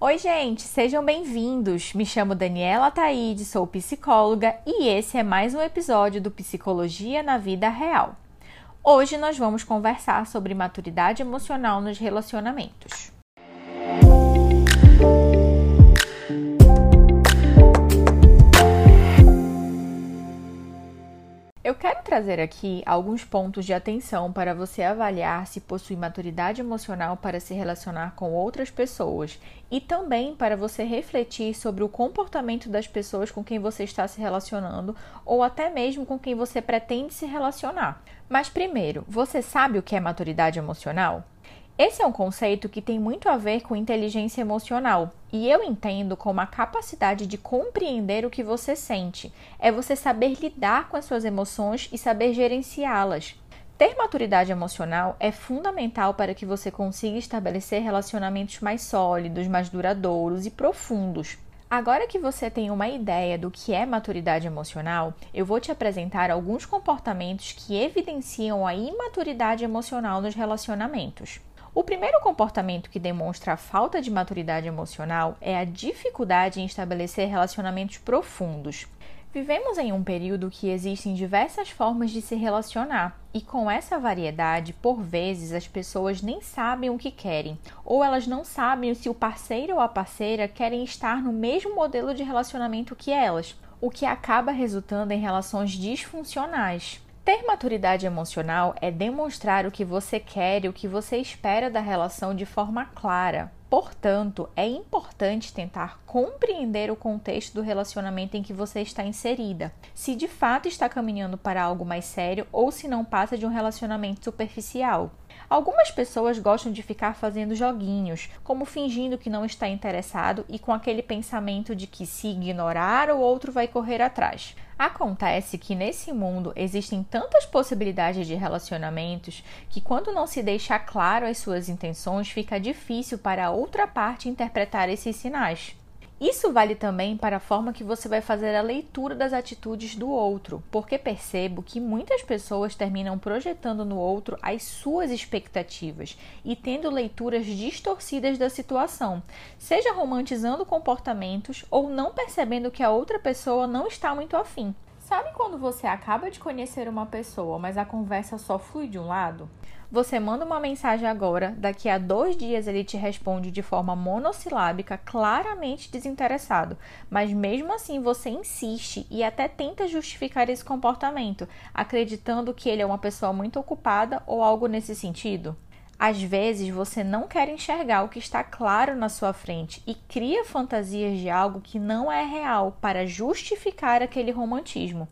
Oi, gente, sejam bem-vindos. Me chamo Daniela Taide, sou psicóloga e esse é mais um episódio do Psicologia na Vida Real. Hoje nós vamos conversar sobre maturidade emocional nos relacionamentos. Eu quero trazer aqui alguns pontos de atenção para você avaliar se possui maturidade emocional para se relacionar com outras pessoas e também para você refletir sobre o comportamento das pessoas com quem você está se relacionando ou até mesmo com quem você pretende se relacionar. Mas primeiro, você sabe o que é maturidade emocional? Esse é um conceito que tem muito a ver com inteligência emocional, e eu entendo como a capacidade de compreender o que você sente. É você saber lidar com as suas emoções e saber gerenciá-las. Ter maturidade emocional é fundamental para que você consiga estabelecer relacionamentos mais sólidos, mais duradouros e profundos. Agora que você tem uma ideia do que é maturidade emocional, eu vou te apresentar alguns comportamentos que evidenciam a imaturidade emocional nos relacionamentos. O primeiro comportamento que demonstra a falta de maturidade emocional é a dificuldade em estabelecer relacionamentos profundos. Vivemos em um período que existem diversas formas de se relacionar, e com essa variedade, por vezes as pessoas nem sabem o que querem, ou elas não sabem se o parceiro ou a parceira querem estar no mesmo modelo de relacionamento que elas, o que acaba resultando em relações disfuncionais. Ter maturidade emocional é demonstrar o que você quer e o que você espera da relação de forma clara. Portanto, é importante tentar compreender o contexto do relacionamento em que você está inserida, se de fato está caminhando para algo mais sério ou se não passa de um relacionamento superficial. Algumas pessoas gostam de ficar fazendo joguinhos, como fingindo que não está interessado e com aquele pensamento de que se ignorar o outro vai correr atrás. Acontece que nesse mundo existem tantas possibilidades de relacionamentos que, quando não se deixa claro as suas intenções, fica difícil para a outra parte interpretar esses sinais. Isso vale também para a forma que você vai fazer a leitura das atitudes do outro, porque percebo que muitas pessoas terminam projetando no outro as suas expectativas e tendo leituras distorcidas da situação, seja romantizando comportamentos ou não percebendo que a outra pessoa não está muito afim. Sabe quando você acaba de conhecer uma pessoa, mas a conversa só flui de um lado? Você manda uma mensagem agora, daqui a dois dias ele te responde de forma monossilábica, claramente desinteressado, mas mesmo assim você insiste e até tenta justificar esse comportamento, acreditando que ele é uma pessoa muito ocupada ou algo nesse sentido? Às vezes você não quer enxergar o que está claro na sua frente e cria fantasias de algo que não é real para justificar aquele romantismo.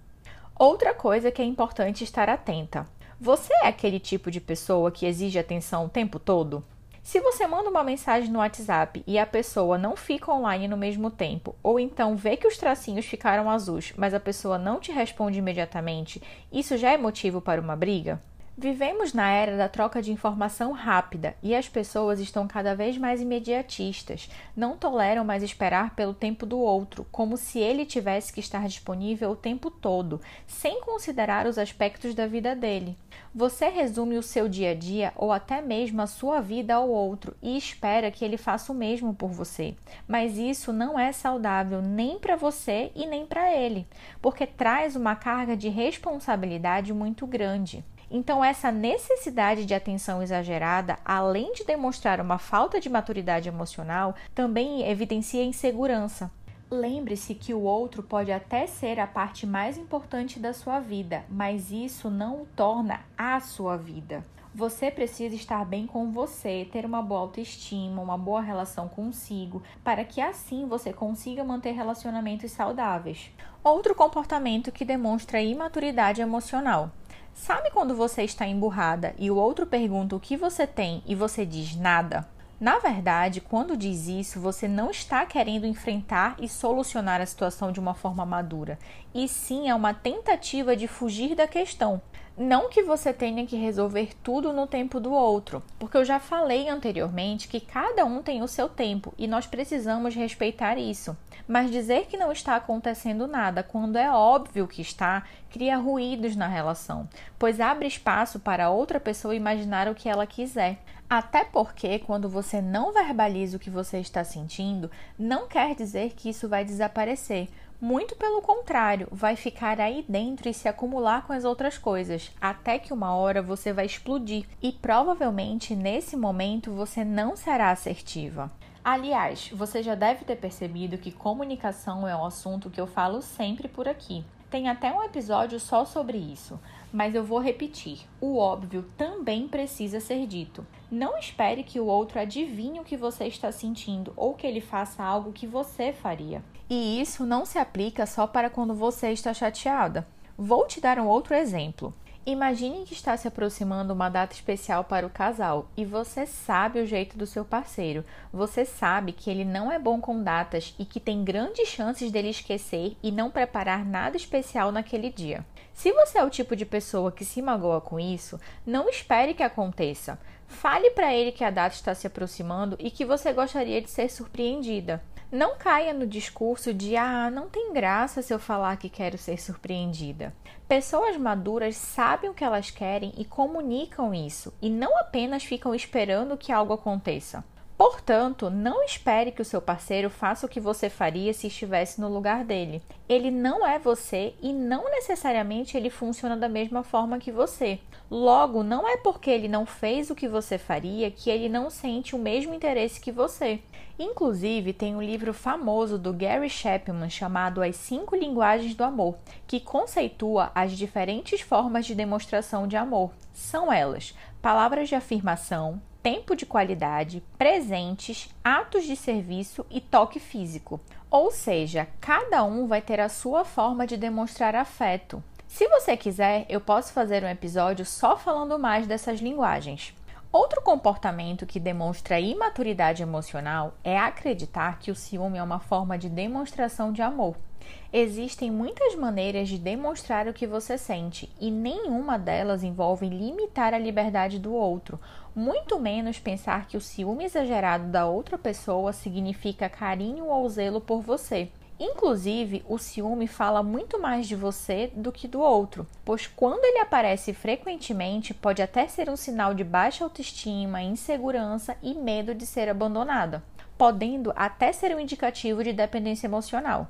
Outra coisa que é importante estar atenta: você é aquele tipo de pessoa que exige atenção o tempo todo? Se você manda uma mensagem no WhatsApp e a pessoa não fica online no mesmo tempo, ou então vê que os tracinhos ficaram azuis, mas a pessoa não te responde imediatamente, isso já é motivo para uma briga? Vivemos na era da troca de informação rápida e as pessoas estão cada vez mais imediatistas, não toleram mais esperar pelo tempo do outro, como se ele tivesse que estar disponível o tempo todo, sem considerar os aspectos da vida dele. Você resume o seu dia a dia ou até mesmo a sua vida ao outro e espera que ele faça o mesmo por você. Mas isso não é saudável nem para você e nem para ele, porque traz uma carga de responsabilidade muito grande. Então, essa necessidade de atenção exagerada, além de demonstrar uma falta de maturidade emocional, também evidencia insegurança. Lembre-se que o outro pode até ser a parte mais importante da sua vida, mas isso não o torna a sua vida. Você precisa estar bem com você, ter uma boa autoestima, uma boa relação consigo, para que assim você consiga manter relacionamentos saudáveis. Outro comportamento que demonstra imaturidade emocional Sabe quando você está emburrada e o outro pergunta o que você tem e você diz nada? Na verdade, quando diz isso, você não está querendo enfrentar e solucionar a situação de uma forma madura, e sim é uma tentativa de fugir da questão. Não que você tenha que resolver tudo no tempo do outro, porque eu já falei anteriormente que cada um tem o seu tempo e nós precisamos respeitar isso. Mas dizer que não está acontecendo nada quando é óbvio que está, cria ruídos na relação, pois abre espaço para outra pessoa imaginar o que ela quiser. Até porque, quando você não verbaliza o que você está sentindo, não quer dizer que isso vai desaparecer. Muito pelo contrário, vai ficar aí dentro e se acumular com as outras coisas, até que uma hora você vai explodir e provavelmente nesse momento você não será assertiva. Aliás, você já deve ter percebido que comunicação é um assunto que eu falo sempre por aqui. Tem até um episódio só sobre isso, mas eu vou repetir: o óbvio também precisa ser dito. Não espere que o outro adivinhe o que você está sentindo ou que ele faça algo que você faria. E isso não se aplica só para quando você está chateada. Vou te dar um outro exemplo. Imagine que está se aproximando uma data especial para o casal e você sabe o jeito do seu parceiro. Você sabe que ele não é bom com datas e que tem grandes chances dele esquecer e não preparar nada especial naquele dia. Se você é o tipo de pessoa que se magoa com isso, não espere que aconteça. Fale para ele que a data está se aproximando e que você gostaria de ser surpreendida. Não caia no discurso de ah, não tem graça se eu falar que quero ser surpreendida. Pessoas maduras sabem o que elas querem e comunicam isso, e não apenas ficam esperando que algo aconteça. Portanto, não espere que o seu parceiro faça o que você faria se estivesse no lugar dele. Ele não é você e não necessariamente ele funciona da mesma forma que você. Logo, não é porque ele não fez o que você faria que ele não sente o mesmo interesse que você. Inclusive, tem um livro famoso do Gary Chapman chamado As Cinco Linguagens do Amor, que conceitua as diferentes formas de demonstração de amor. São elas: palavras de afirmação, tempo de qualidade, presentes, atos de serviço e toque físico. Ou seja, cada um vai ter a sua forma de demonstrar afeto. Se você quiser, eu posso fazer um episódio só falando mais dessas linguagens. Outro comportamento que demonstra imaturidade emocional é acreditar que o ciúme é uma forma de demonstração de amor. Existem muitas maneiras de demonstrar o que você sente e nenhuma delas envolve limitar a liberdade do outro, muito menos pensar que o ciúme exagerado da outra pessoa significa carinho ou zelo por você. Inclusive, o ciúme fala muito mais de você do que do outro, pois quando ele aparece frequentemente, pode até ser um sinal de baixa autoestima, insegurança e medo de ser abandonada, podendo até ser um indicativo de dependência emocional.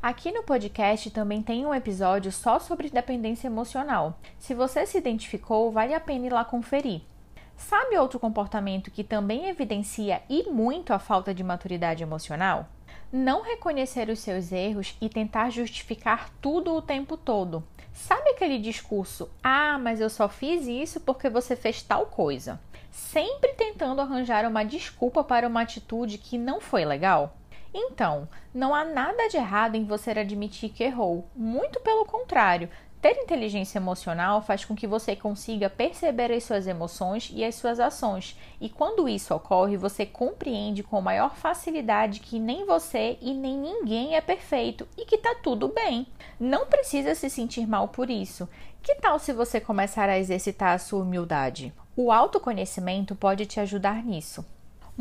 Aqui no podcast também tem um episódio só sobre dependência emocional. Se você se identificou, vale a pena ir lá conferir. Sabe outro comportamento que também evidencia e muito a falta de maturidade emocional? Não reconhecer os seus erros e tentar justificar tudo o tempo todo. Sabe aquele discurso: "Ah, mas eu só fiz isso porque você fez tal coisa", sempre tentando arranjar uma desculpa para uma atitude que não foi legal? Então, não há nada de errado em você admitir que errou, muito pelo contrário. Ter inteligência emocional faz com que você consiga perceber as suas emoções e as suas ações, e quando isso ocorre, você compreende com maior facilidade que nem você e nem ninguém é perfeito e que tá tudo bem. Não precisa se sentir mal por isso. Que tal se você começar a exercitar a sua humildade? O autoconhecimento pode te ajudar nisso.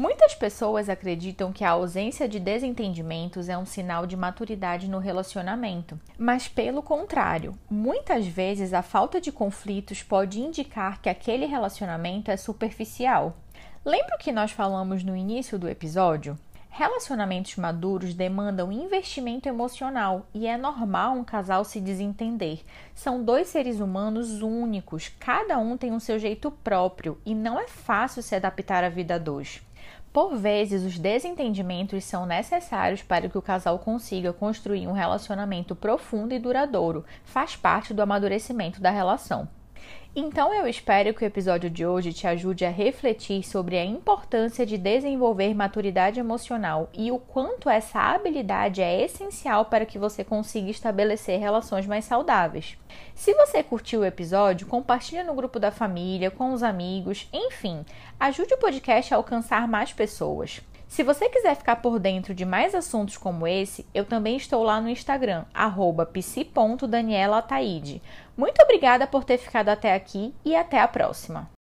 Muitas pessoas acreditam que a ausência de desentendimentos é um sinal de maturidade no relacionamento, mas pelo contrário, muitas vezes a falta de conflitos pode indicar que aquele relacionamento é superficial. Lembra o que nós falamos no início do episódio? Relacionamentos maduros demandam investimento emocional e é normal um casal se desentender. São dois seres humanos únicos, cada um tem o seu jeito próprio e não é fácil se adaptar à vida a dois. Por vezes, os desentendimentos são necessários para que o casal consiga construir um relacionamento profundo e duradouro, faz parte do amadurecimento da relação. Então eu espero que o episódio de hoje te ajude a refletir sobre a importância de desenvolver maturidade emocional e o quanto essa habilidade é essencial para que você consiga estabelecer relações mais saudáveis. Se você curtiu o episódio, compartilhe no grupo da família, com os amigos, enfim, ajude o podcast a alcançar mais pessoas. Se você quiser ficar por dentro de mais assuntos como esse, eu também estou lá no Instagram, psi.danielaataide. Muito obrigada por ter ficado até aqui e até a próxima!